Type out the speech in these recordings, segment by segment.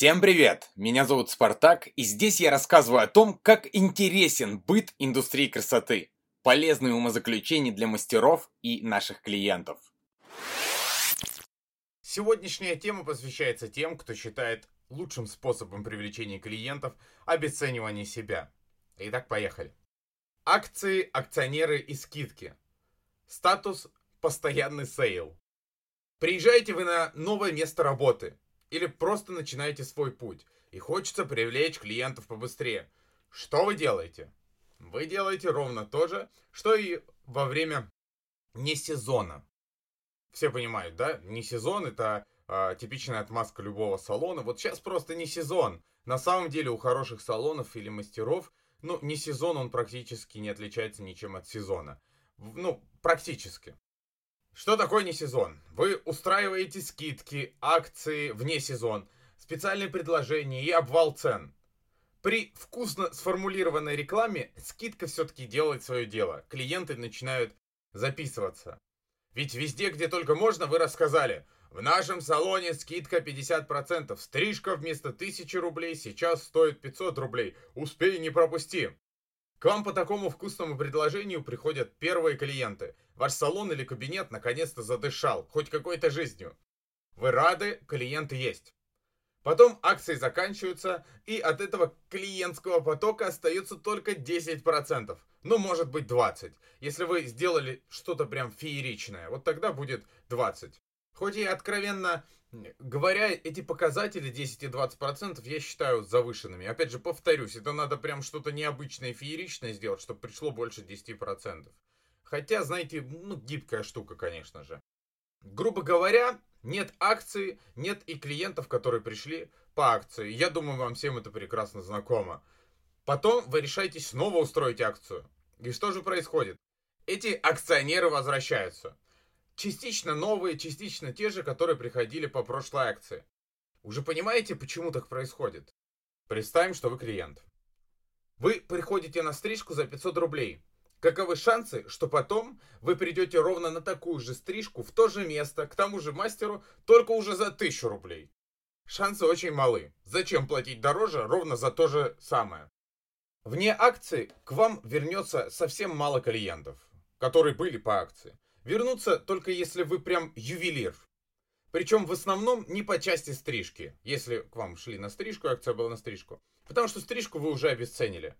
Всем привет! Меня зовут Спартак, и здесь я рассказываю о том, как интересен быт индустрии красоты, полезные умозаключения для мастеров и наших клиентов. Сегодняшняя тема посвящается тем, кто считает лучшим способом привлечения клиентов обесценивание себя. Итак, поехали. Акции, акционеры и скидки. Статус «Постоянный sale». Приезжаете вы на новое место работы – или просто начинаете свой путь и хочется привлечь клиентов побыстрее. Что вы делаете? Вы делаете ровно то же, что и во время не сезона. Все понимают, да? Не сезон это а, типичная отмазка любого салона. Вот сейчас просто не сезон. На самом деле у хороших салонов или мастеров, ну, не сезон, он практически не отличается ничем от сезона. Ну, практически. Что такое не сезон? Вы устраиваете скидки, акции вне сезон, специальные предложения и обвал цен. При вкусно сформулированной рекламе скидка все-таки делает свое дело. Клиенты начинают записываться. Ведь везде, где только можно, вы рассказали. В нашем салоне скидка 50%. Стрижка вместо 1000 рублей сейчас стоит 500 рублей. Успей, не пропусти. К вам по такому вкусному предложению приходят первые клиенты. Ваш салон или кабинет наконец-то задышал, хоть какой-то жизнью. Вы рады, клиенты есть. Потом акции заканчиваются, и от этого клиентского потока остается только 10%. Ну, может быть 20%. Если вы сделали что-то прям фееричное, вот тогда будет 20%. Хоть и откровенно говоря, эти показатели 10 и 20% я считаю завышенными. Опять же, повторюсь, это надо прям что-то необычное, фееричное сделать, чтобы пришло больше 10%. Хотя, знаете, ну, гибкая штука, конечно же. Грубо говоря, нет акций, нет и клиентов, которые пришли по акции. Я думаю, вам всем это прекрасно знакомо. Потом вы решаете снова устроить акцию. И что же происходит? Эти акционеры возвращаются. Частично новые, частично те же, которые приходили по прошлой акции. Уже понимаете, почему так происходит? Представим, что вы клиент. Вы приходите на стрижку за 500 рублей. Каковы шансы, что потом вы придете ровно на такую же стрижку в то же место, к тому же мастеру, только уже за 1000 рублей? Шансы очень малы. Зачем платить дороже ровно за то же самое? Вне акции к вам вернется совсем мало клиентов, которые были по акции. Вернуться только если вы прям ювелир. Причем в основном не по части стрижки, если к вам шли на стрижку, акция была на стрижку. Потому что стрижку вы уже обесценили.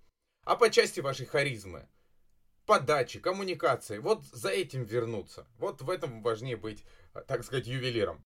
А по части вашей харизмы, подачи, коммуникации. Вот за этим вернуться. Вот в этом важнее быть, так сказать, ювелиром.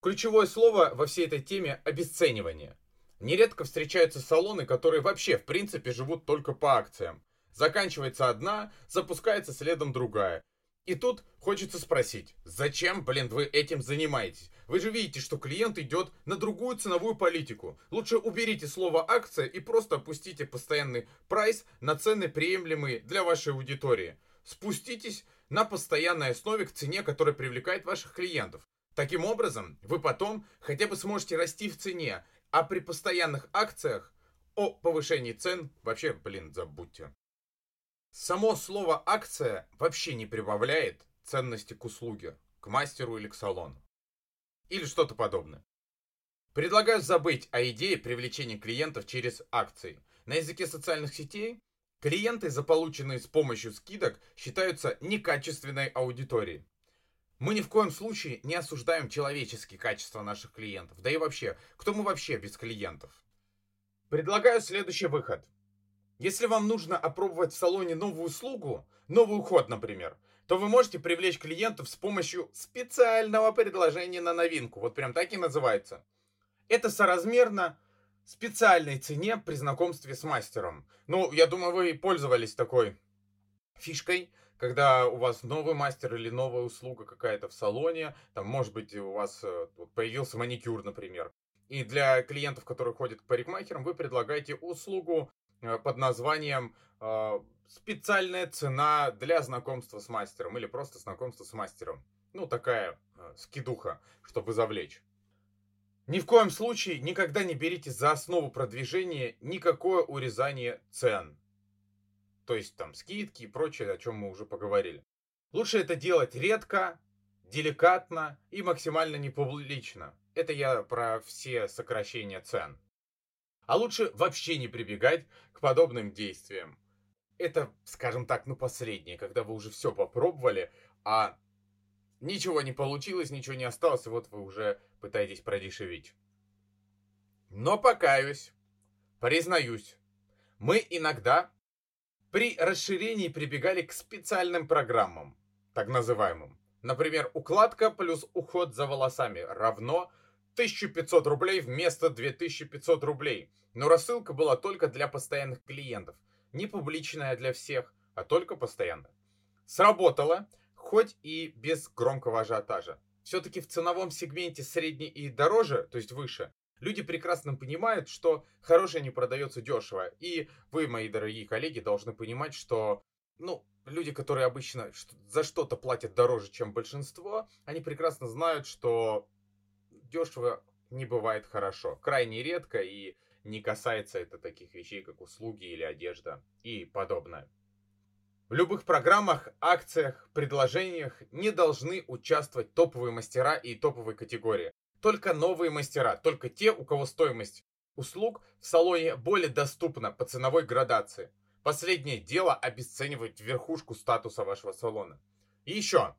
Ключевое слово во всей этой теме – обесценивание. Нередко встречаются салоны, которые вообще, в принципе, живут только по акциям. Заканчивается одна, запускается следом другая. И тут хочется спросить, зачем, блин, вы этим занимаетесь? Вы же видите, что клиент идет на другую ценовую политику. Лучше уберите слово акция и просто опустите постоянный прайс на цены, приемлемые для вашей аудитории. Спуститесь на постоянной основе к цене, которая привлекает ваших клиентов. Таким образом, вы потом хотя бы сможете расти в цене, а при постоянных акциях о повышении цен вообще, блин, забудьте. Само слово «акция» вообще не прибавляет ценности к услуге, к мастеру или к салону. Или что-то подобное. Предлагаю забыть о идее привлечения клиентов через акции. На языке социальных сетей клиенты, заполученные с помощью скидок, считаются некачественной аудиторией. Мы ни в коем случае не осуждаем человеческие качества наших клиентов. Да и вообще, кто мы вообще без клиентов? Предлагаю следующий выход. Если вам нужно опробовать в салоне новую услугу, новый уход, например, то вы можете привлечь клиентов с помощью специального предложения на новинку. Вот прям так и называется. Это соразмерно специальной цене при знакомстве с мастером. Ну, я думаю, вы пользовались такой фишкой, когда у вас новый мастер или новая услуга какая-то в салоне, там, может быть, у вас э, появился маникюр, например. И для клиентов, которые ходят к парикмахерам, вы предлагаете услугу под названием э, «Специальная цена для знакомства с мастером» или просто знакомство с мастером. Ну, такая э, скидуха, чтобы завлечь. Ни в коем случае никогда не берите за основу продвижения никакое урезание цен. То есть там скидки и прочее, о чем мы уже поговорили. Лучше это делать редко, деликатно и максимально непублично. Это я про все сокращения цен. А лучше вообще не прибегать к подобным действиям. Это, скажем так, ну последнее, когда вы уже все попробовали, а ничего не получилось, ничего не осталось, и вот вы уже пытаетесь продешевить. Но покаюсь, признаюсь, мы иногда при расширении прибегали к специальным программам, так называемым. Например, укладка плюс уход за волосами равно 1500 рублей вместо 2500 рублей. Но рассылка была только для постоянных клиентов. Не публичная для всех, а только постоянная. Сработало, хоть и без громкого ажиотажа. Все-таки в ценовом сегменте средний и дороже, то есть выше, люди прекрасно понимают, что хорошее не продается дешево. И вы, мои дорогие коллеги, должны понимать, что, ну, люди, которые обычно за что-то платят дороже, чем большинство, они прекрасно знают, что дешево не бывает хорошо. Крайне редко и не касается это таких вещей, как услуги или одежда и подобное. В любых программах, акциях, предложениях не должны участвовать топовые мастера и топовые категории. Только новые мастера, только те, у кого стоимость услуг в салоне более доступна по ценовой градации. Последнее дело обесценивать верхушку статуса вашего салона. И еще,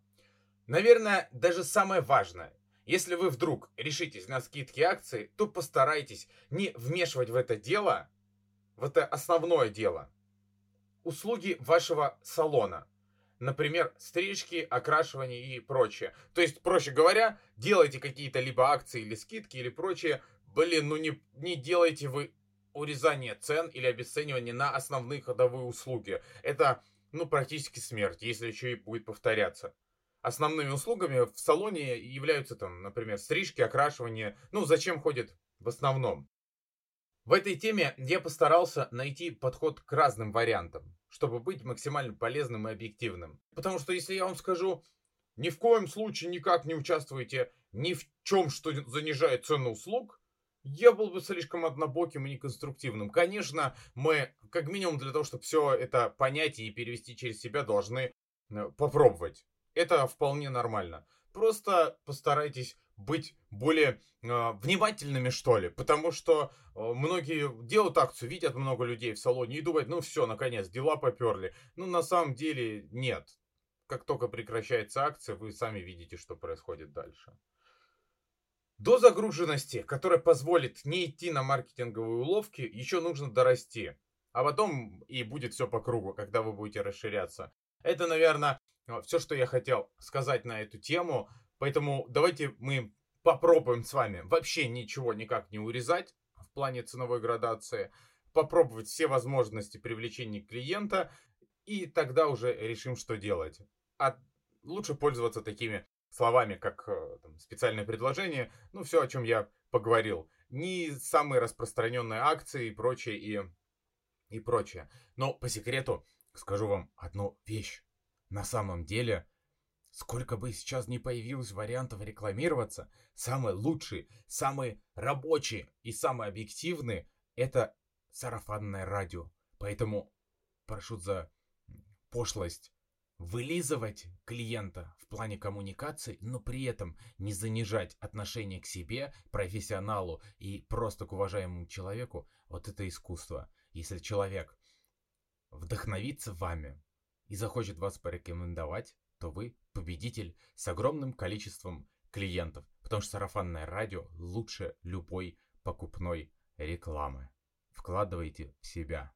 наверное, даже самое важное. Если вы вдруг решитесь на скидки акции, то постарайтесь не вмешивать в это дело, в это основное дело, услуги вашего салона. Например, стрижки, окрашивание и прочее. То есть, проще говоря, делайте какие-то либо акции или скидки или прочее. Блин, ну не, не делайте вы урезание цен или обесценивание на основные ходовые услуги. Это, ну, практически смерть, если еще и будет повторяться. Основными услугами в салоне являются там, например, стрижки, окрашивание. Ну, зачем ходит в основном? В этой теме я постарался найти подход к разным вариантам, чтобы быть максимально полезным и объективным. Потому что если я вам скажу, ни в коем случае никак не участвуйте ни в чем, что занижает цену услуг, я был бы слишком однобоким и неконструктивным. Конечно, мы, как минимум для того, чтобы все это понять и перевести через себя, должны э, попробовать. Это вполне нормально. Просто постарайтесь быть более э, внимательными, что ли. Потому что э, многие делают акцию, видят много людей в салоне и думают, ну все, наконец, дела поперли. Ну, на самом деле, нет. Как только прекращается акция, вы сами видите, что происходит дальше. До загруженности, которая позволит не идти на маркетинговые уловки, еще нужно дорасти. А потом и будет все по кругу, когда вы будете расширяться. Это, наверное, все, что я хотел сказать на эту тему. Поэтому давайте мы попробуем с вами вообще ничего никак не урезать в плане ценовой градации. Попробовать все возможности привлечения клиента. И тогда уже решим, что делать. А лучше пользоваться такими словами, как э, там, специальное предложение, ну, все, о чем я поговорил. Не самые распространенные акции и прочее, и, и прочее. Но по секрету скажу вам одну вещь. На самом деле, сколько бы сейчас не появилось вариантов рекламироваться, самые лучшие, самые рабочие и самые объективные — это сарафанное радио. Поэтому прошу за пошлость вылизывать клиента в плане коммуникации, но при этом не занижать отношение к себе, профессионалу и просто к уважаемому человеку, вот это искусство. Если человек вдохновится вами и захочет вас порекомендовать, то вы победитель с огромным количеством клиентов, потому что сарафанное радио лучше любой покупной рекламы. Вкладывайте в себя.